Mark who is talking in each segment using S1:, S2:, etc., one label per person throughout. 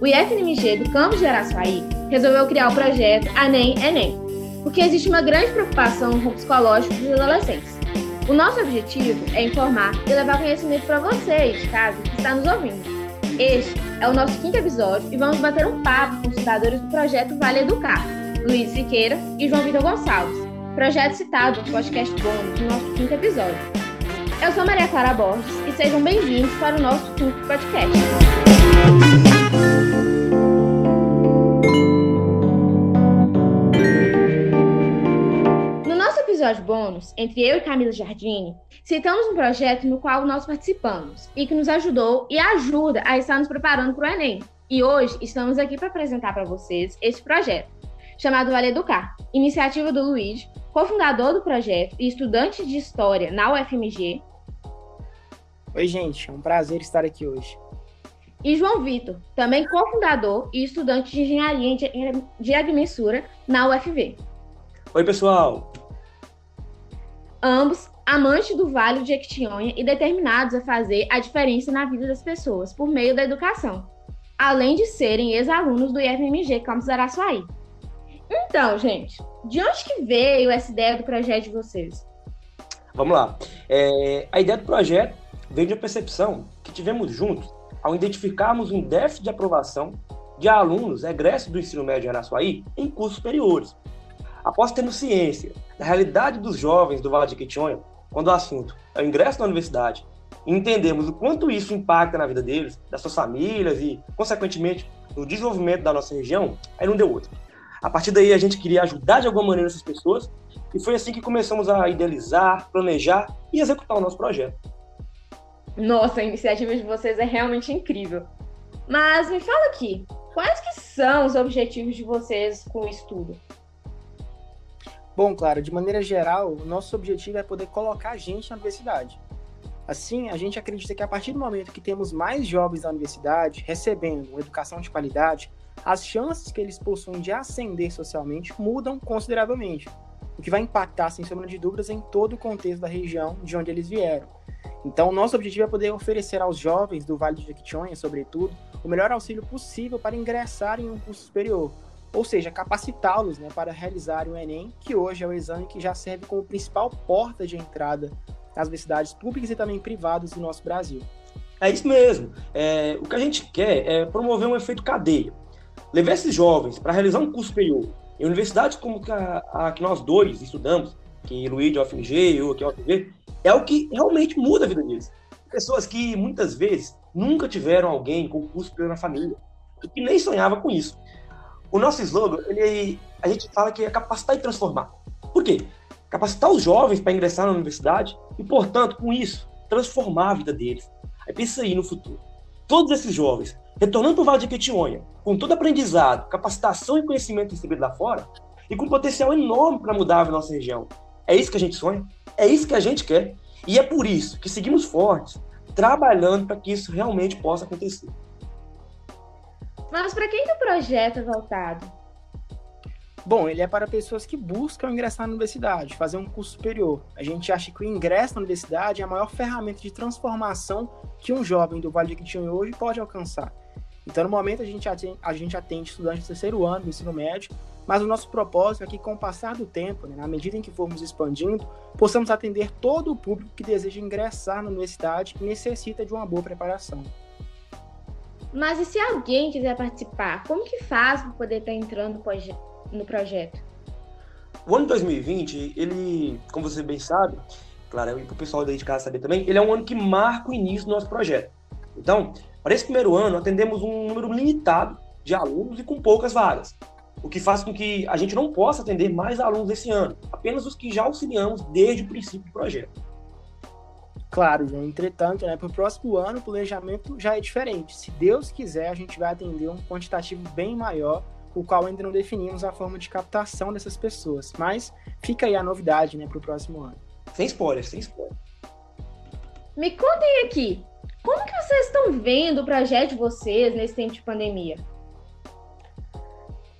S1: o IFMG do campus de Araçuaí resolveu criar o projeto ANEM Enem, porque existe uma grande preocupação com o psicológico dos adolescentes. O nosso objetivo é informar e levar conhecimento para vocês de casa que está nos ouvindo. Este é o nosso quinto episódio e vamos bater um papo com os fundadores do projeto Vale Educar, Luiz Siqueira e João Vitor Gonçalves, projeto citado no podcast bônus no nosso quinto episódio. Eu sou Maria Clara Borges e sejam bem-vindos para o nosso quinto podcast. Episódio bônus, entre eu e Camila Jardini, citamos um projeto no qual nós participamos e que nos ajudou e ajuda a estar nos preparando para o Enem. E hoje estamos aqui para apresentar para vocês esse projeto, chamado Vale Educar, iniciativa do Luiz, cofundador do projeto e estudante de História na UFMG.
S2: Oi, gente, é um prazer estar aqui hoje.
S1: E João Vitor, também cofundador e estudante de Engenharia de Agrimensura na UFV.
S3: Oi, pessoal,
S1: ambos amantes do Vale de Jequitinhonha e determinados a fazer a diferença na vida das pessoas por meio da educação, além de serem ex-alunos do IFMG Campus Araçuaí. Então, gente, de onde que veio essa ideia do projeto de vocês?
S3: Vamos lá. É, a ideia do projeto veio de uma percepção que tivemos juntos ao identificarmos um déficit de aprovação de alunos egressos do ensino médio em Araçuaí em cursos superiores. Após termos ciência da realidade dos jovens do Vale de Quitionha, quando o assunto é o ingresso na universidade, e entendemos o quanto isso impacta na vida deles, das suas famílias e, consequentemente, no desenvolvimento da nossa região, aí não deu outro. A partir daí, a gente queria ajudar de alguma maneira essas pessoas, e foi assim que começamos a idealizar, planejar e executar o nosso projeto.
S1: Nossa, a iniciativa de vocês é realmente incrível. Mas me fala aqui, quais que são os objetivos de vocês com o estudo?
S2: Bom, claro, de maneira geral, o nosso objetivo é poder colocar a gente na universidade. Assim, a gente acredita que a partir do momento que temos mais jovens na universidade recebendo uma educação de qualidade, as chances que eles possuem de ascender socialmente mudam consideravelmente, o que vai impactar, sem sombra de dúvidas, em todo o contexto da região de onde eles vieram. Então, nosso objetivo é poder oferecer aos jovens do Vale de Jequitinhonha, sobretudo, o melhor auxílio possível para ingressar em um curso superior, ou seja, capacitá-los né, para realizarem o Enem, que hoje é o exame que já serve como principal porta de entrada nas universidades públicas e também privadas do nosso Brasil.
S3: É isso mesmo. É, o que a gente quer é promover um efeito cadeia. Levar esses jovens para realizar um curso superior em universidades como a, a que nós dois estudamos, que Luiz de UFMG e eu aqui UFV, é o que realmente muda a vida deles. Pessoas que muitas vezes nunca tiveram alguém com curso superior na família, que nem sonhava com isso. O nosso slogan, ele, a gente fala que é capacitar e transformar. Por quê? Capacitar os jovens para ingressar na universidade e, portanto, com isso, transformar a vida deles. Aí pensa aí no futuro. Todos esses jovens, retornando para o Vale de Petionha, com todo aprendizado, capacitação e conhecimento recebido lá fora, e com potencial enorme para mudar a nossa região. É isso que a gente sonha, é isso que a gente quer, e é por isso que seguimos fortes, trabalhando para que isso realmente possa acontecer.
S1: Mas para quem que o projeto é voltado?
S2: Bom, ele é para pessoas que buscam ingressar na universidade, fazer um curso superior. A gente acha que o ingresso na universidade é a maior ferramenta de transformação que um jovem do Vale de Quitinhonha hoje pode alcançar. Então, no momento, a gente, atende, a gente atende estudantes do terceiro ano do ensino médio, mas o nosso propósito é que, com o passar do tempo, né, na medida em que formos expandindo, possamos atender todo o público que deseja ingressar na universidade e necessita de uma boa preparação.
S1: Mas e se alguém quiser participar, como que faz para poder estar tá entrando no projeto?
S3: O ano 2020, ele, como você bem sabe, claro, e para o pessoal daí de casa saber também, ele é um ano que marca o início do nosso projeto. Então, para esse primeiro ano, atendemos um número limitado de alunos e com poucas vagas, o que faz com que a gente não possa atender mais alunos esse ano, apenas os que já auxiliamos desde o princípio do projeto.
S2: Claro, né? entretanto, né, para o próximo ano o planejamento já é diferente. Se Deus quiser, a gente vai atender um quantitativo bem maior, o qual ainda não definimos a forma de captação dessas pessoas. Mas fica aí a novidade né, para o próximo ano.
S3: Sem spoiler, sem spoiler.
S1: Me contem aqui, como que vocês estão vendo o projeto de vocês nesse tempo de pandemia?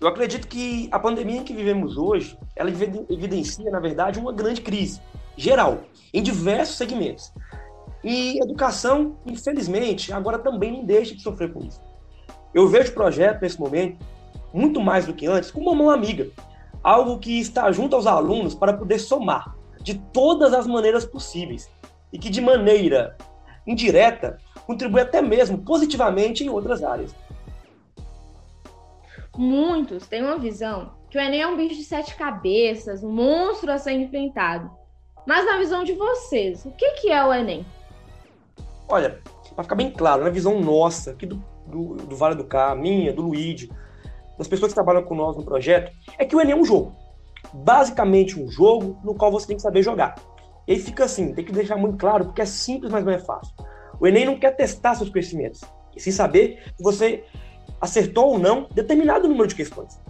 S3: Eu acredito que a pandemia em que vivemos hoje, ela evidencia, na verdade, uma grande crise geral, em diversos segmentos. E educação, infelizmente, agora também não deixa de sofrer com isso. Eu vejo o projeto, nesse momento, muito mais do que antes, como uma mão amiga. Algo que está junto aos alunos para poder somar de todas as maneiras possíveis. E que, de maneira indireta, contribui até mesmo positivamente em outras áreas.
S1: Muitos têm uma visão que o Enem é um bicho de sete cabeças, um monstro a ser enfrentado. Mas na visão de vocês, o que, que é o Enem?
S3: Olha, para ficar bem claro, na visão nossa, aqui do, do, do Vale do Cá, minha, do Luigi, das pessoas que trabalham com nós no projeto, é que o Enem é um jogo. Basicamente um jogo no qual você tem que saber jogar. E aí fica assim, tem que deixar muito claro, porque é simples, mas não é fácil. O Enem não quer testar seus conhecimentos, e sim saber se você acertou ou não determinado número de questões.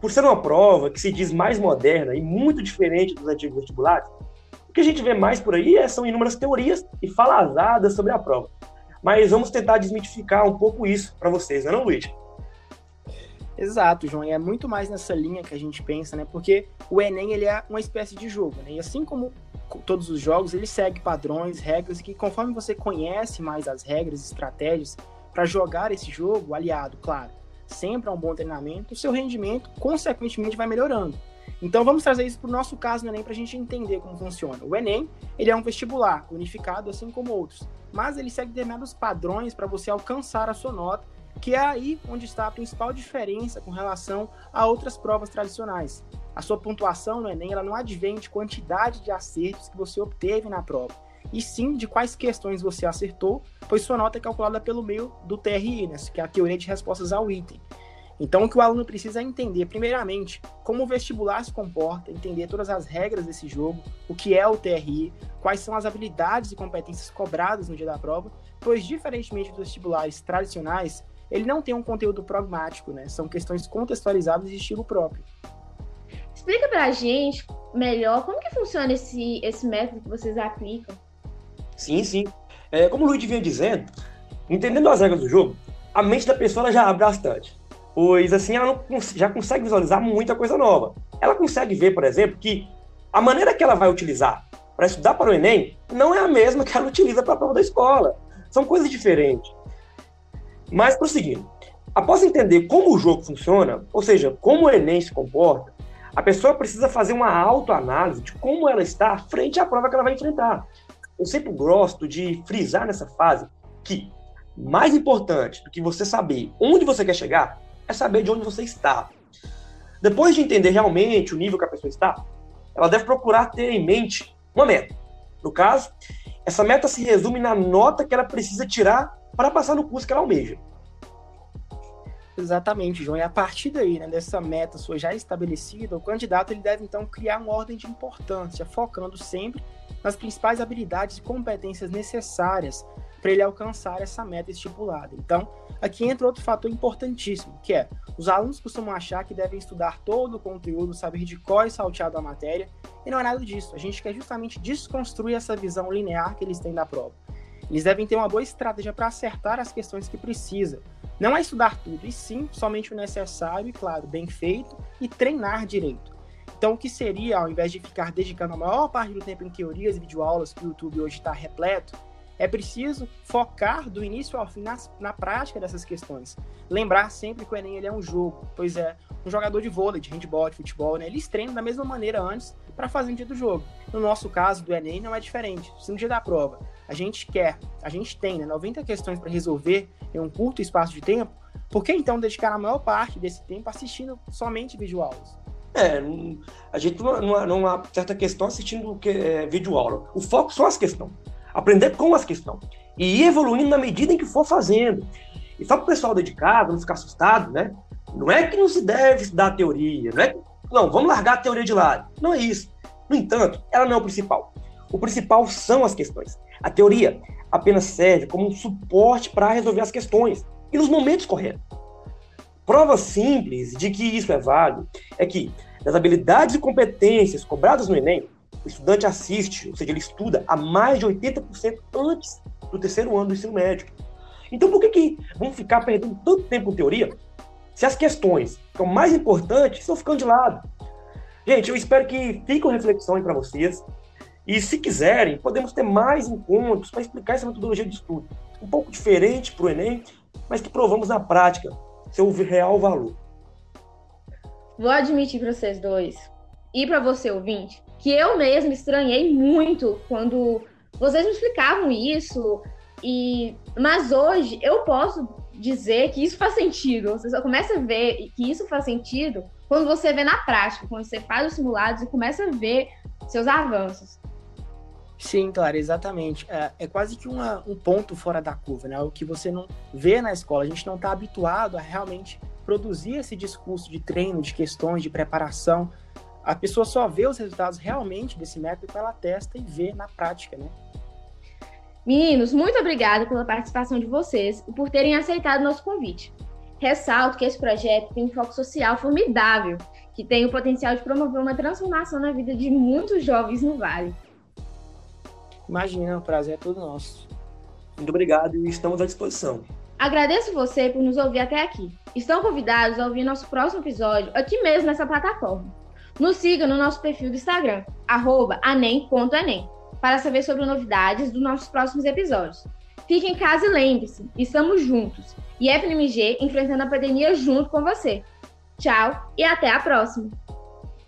S3: Por ser uma prova que se diz mais moderna e muito diferente dos antigos vestibulares, que a gente vê mais por aí é, são inúmeras teorias e falazadas sobre a prova. Mas vamos tentar desmitificar um pouco isso para vocês, não é, não, Luiz?
S2: Exato, João, e é muito mais nessa linha que a gente pensa, né? Porque o Enem ele é uma espécie de jogo, né? E assim como todos os jogos, ele segue padrões, regras, que conforme você conhece mais as regras, estratégias, para jogar esse jogo, aliado, claro, sempre a um bom treinamento, o seu rendimento, consequentemente, vai melhorando. Então vamos trazer isso para o nosso caso no Enem para a gente entender como funciona. O Enem ele é um vestibular unificado, assim como outros, mas ele segue determinados padrões para você alcançar a sua nota, que é aí onde está a principal diferença com relação a outras provas tradicionais. A sua pontuação no Enem ela não advém de quantidade de acertos que você obteve na prova, e sim de quais questões você acertou, pois sua nota é calculada pelo meio do TRI, né, que é a teoria de respostas ao item. Então, o que o aluno precisa é entender, primeiramente, como o vestibular se comporta, entender todas as regras desse jogo, o que é o TRI, quais são as habilidades e competências cobradas no dia da prova, pois, diferentemente dos vestibulares tradicionais, ele não tem um conteúdo pragmático, né? São questões contextualizadas de estilo próprio.
S1: Explica pra gente melhor como que funciona esse, esse método que vocês aplicam.
S3: Sim, sim. É, como o Luiz vinha dizendo, entendendo as regras do jogo, a mente da pessoa já abre bastante. Pois assim ela não, já consegue visualizar muita coisa nova. Ela consegue ver, por exemplo, que a maneira que ela vai utilizar para estudar para o Enem não é a mesma que ela utiliza para a prova da escola. São coisas diferentes. Mas prosseguindo, após entender como o jogo funciona, ou seja, como o Enem se comporta, a pessoa precisa fazer uma autoanálise de como ela está frente à prova que ela vai enfrentar eu sempre gosto de frisar nessa fase que mais importante do que você saber onde você quer chegar é saber de onde você está. Depois de entender realmente o nível que a pessoa está, ela deve procurar ter em mente uma meta. No caso, essa meta se resume na nota que ela precisa tirar para passar no curso que ela almeja.
S2: Exatamente, João. E a partir daí, né, dessa meta sua já estabelecida, o candidato ele deve então criar uma ordem de importância, focando sempre nas principais habilidades e competências necessárias para ele alcançar essa meta estipulada. Então, aqui entra outro fator importantíssimo, que é os alunos costumam achar que devem estudar todo o conteúdo, saber de qual é salteado a matéria, e não é nada disso. A gente quer justamente desconstruir essa visão linear que eles têm da prova. Eles devem ter uma boa estratégia para acertar as questões que precisa. Não é estudar tudo, e sim somente o necessário e, claro, bem feito, e treinar direito. Então, o que seria, ao invés de ficar dedicando a maior parte do tempo em teorias e videoaulas que o YouTube hoje está repleto, é preciso focar do início ao fim na, na prática dessas questões. Lembrar sempre que o Enem ele é um jogo, pois é, um jogador de vôlei, de handball, de futebol, né, eles treinam da mesma maneira antes para fazer no dia do jogo. No nosso caso, do Enem, não é diferente. Se no dia da prova a gente quer, a gente tem né, 90 questões para resolver em um curto espaço de tempo, por que então dedicar a maior parte desse tempo assistindo somente videoaulas?
S3: É, a gente numa, numa certa questão assistindo é, vídeo aula. O foco são as questões. Aprender com as questões. E ir evoluindo na medida em que for fazendo. E só para o pessoal dedicado, não ficar assustado, né? Não é que não se deve estudar teoria, não é que, não, vamos largar a teoria de lado. Não é isso. No entanto, ela não é o principal. O principal são as questões. A teoria apenas serve como um suporte para resolver as questões e nos momentos corretos. Prova simples de que isso é válido é que, das habilidades e competências cobradas no Enem, o estudante assiste, ou seja, ele estuda a mais de 80% antes do terceiro ano do ensino médio. Então, por que, que vamos ficar perdendo tanto tempo com teoria se as questões que são mais importantes estão ficando de lado? Gente, eu espero que fique uma reflexão aí para vocês. E se quiserem, podemos ter mais encontros para explicar essa metodologia de estudo. Um pouco diferente para o Enem, mas que provamos na prática seu real valor.
S1: Vou admitir para vocês dois e para você ouvinte que eu mesmo estranhei muito quando vocês me explicavam isso e mas hoje eu posso dizer que isso faz sentido. Você só começa a ver que isso faz sentido quando você vê na prática, quando você faz os simulados e começa a ver seus avanços.
S2: Sim, claro, exatamente. É, é quase que uma, um ponto fora da curva, né? O que você não vê na escola. A gente não está habituado a realmente produzir esse discurso de treino, de questões, de preparação. A pessoa só vê os resultados realmente desse método quando ela testa e vê na prática, né?
S1: Meninos, muito obrigada pela participação de vocês e por terem aceitado nosso convite. Ressalto que esse projeto tem um foco social formidável, que tem o potencial de promover uma transformação na vida de muitos jovens no Vale.
S2: Imagina, o prazer é todo nosso.
S3: Muito obrigado e estamos à disposição.
S1: Agradeço você por nos ouvir até aqui. Estão convidados a ouvir nosso próximo episódio aqui mesmo nessa plataforma. Nos siga no nosso perfil do Instagram, anem.enem para saber sobre novidades dos nossos próximos episódios. Fique em casa e lembre-se, estamos juntos. E FNMG enfrentando a pandemia junto com você. Tchau e até a próxima!